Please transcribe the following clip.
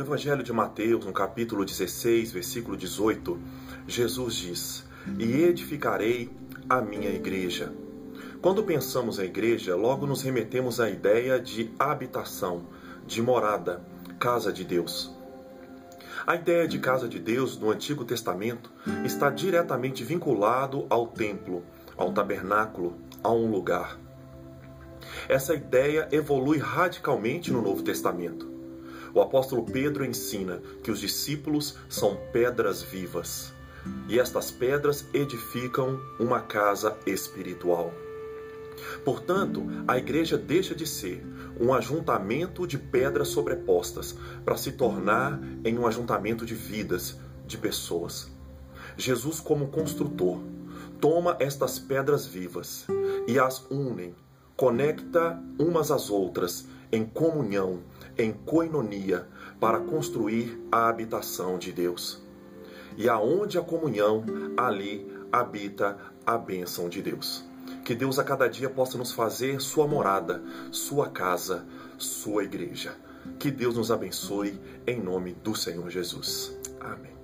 Evangelho de Mateus, no capítulo 16, versículo 18, Jesus diz: E edificarei a minha igreja. Quando pensamos em igreja, logo nos remetemos à ideia de habitação, de morada, casa de Deus. A ideia de casa de Deus no Antigo Testamento está diretamente vinculado ao templo, ao tabernáculo, a um lugar. Essa ideia evolui radicalmente no Novo Testamento. O apóstolo Pedro ensina que os discípulos são pedras vivas e estas pedras edificam uma casa espiritual. Portanto, a igreja deixa de ser um ajuntamento de pedras sobrepostas para se tornar em um ajuntamento de vidas, de pessoas. Jesus, como construtor, toma estas pedras vivas e as une, conecta umas às outras em comunhão, em coinonia, para construir a habitação de Deus. E aonde a comunhão, ali habita a bênção de Deus. Que Deus a cada dia possa nos fazer sua morada, sua casa, sua igreja. Que Deus nos abençoe em nome do Senhor Jesus. Amém.